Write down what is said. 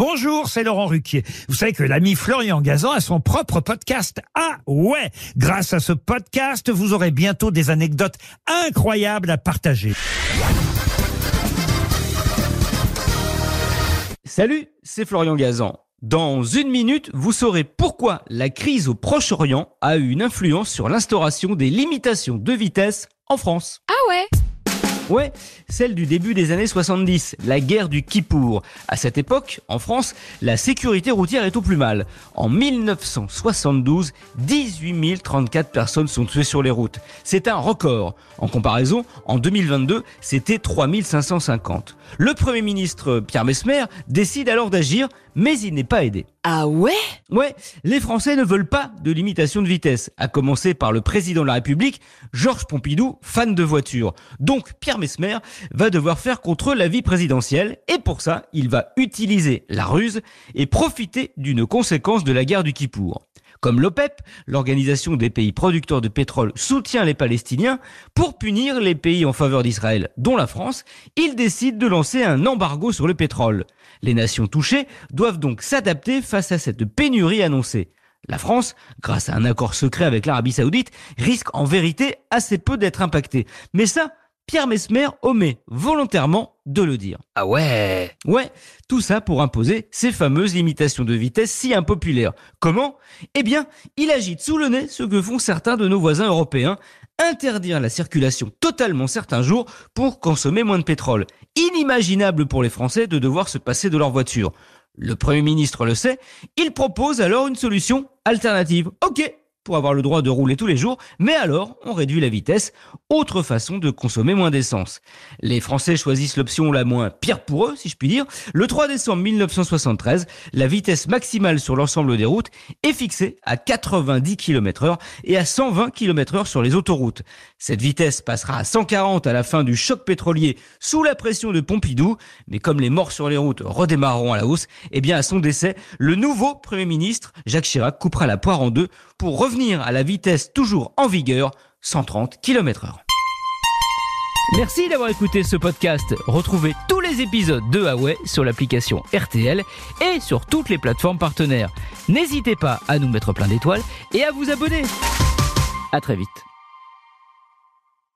Bonjour, c'est Laurent Ruquier. Vous savez que l'ami Florian Gazan a son propre podcast. Ah ouais Grâce à ce podcast, vous aurez bientôt des anecdotes incroyables à partager. Salut, c'est Florian Gazan. Dans une minute, vous saurez pourquoi la crise au Proche-Orient a eu une influence sur l'instauration des limitations de vitesse en France. Ah ouais? Ouais, celle du début des années 70, la guerre du Kippour. À cette époque, en France, la sécurité routière est au plus mal. En 1972, 18 034 personnes sont tuées sur les routes. C'est un record. En comparaison, en 2022, c'était 3 550. Le Premier ministre Pierre Mesmer décide alors d'agir, mais il n'est pas aidé. Ah ouais? Ouais, les Français ne veulent pas de limitation de vitesse, à commencer par le président de la République, Georges Pompidou, fan de voitures. Donc Pierre Mesmer va devoir faire contre l'avis présidentiel, et pour ça, il va utiliser la ruse et profiter d'une conséquence de la guerre du Kippour. Comme l'OPEP, l'organisation des pays producteurs de pétrole soutient les Palestiniens, pour punir les pays en faveur d'Israël, dont la France, il décide de lancer un embargo sur le pétrole. Les nations touchées doivent donc s'adapter face à cette pénurie annoncée. La France, grâce à un accord secret avec l'Arabie Saoudite, risque en vérité assez peu d'être impactée. Mais ça, Pierre Mesmer omet volontairement de le dire. Ah ouais Ouais, tout ça pour imposer ces fameuses limitations de vitesse si impopulaires. Comment? Eh bien, il agite sous le nez ce que font certains de nos voisins européens, interdire la circulation totalement certains jours pour consommer moins de pétrole. Inimaginable pour les Français de devoir se passer de leur voiture. Le Premier ministre le sait, il propose alors une solution alternative. Ok, pour avoir le droit de rouler tous les jours, mais alors on réduit la vitesse, autre façon de consommer moins d'essence. Les Français choisissent l'option la moins pire pour eux, si je puis dire. Le 3 décembre 1973, la vitesse maximale sur l'ensemble des routes est fixée à 90 km heure et à 120 km heure sur les autoroutes. Cette vitesse passera à 140 à la fin du choc pétrolier sous la pression de Pompidou, mais comme les morts sur les routes redémarreront à la hausse, eh bien à son décès, le nouveau Premier ministre, Jacques Chirac, coupera la poire en deux pour revenir à la vitesse toujours en vigueur, 130 km heure. Merci d'avoir écouté ce podcast. Retrouvez tous les épisodes de Huawei sur l'application RTL et sur toutes les plateformes partenaires. N'hésitez pas à nous mettre plein d'étoiles et à vous abonner. À très vite.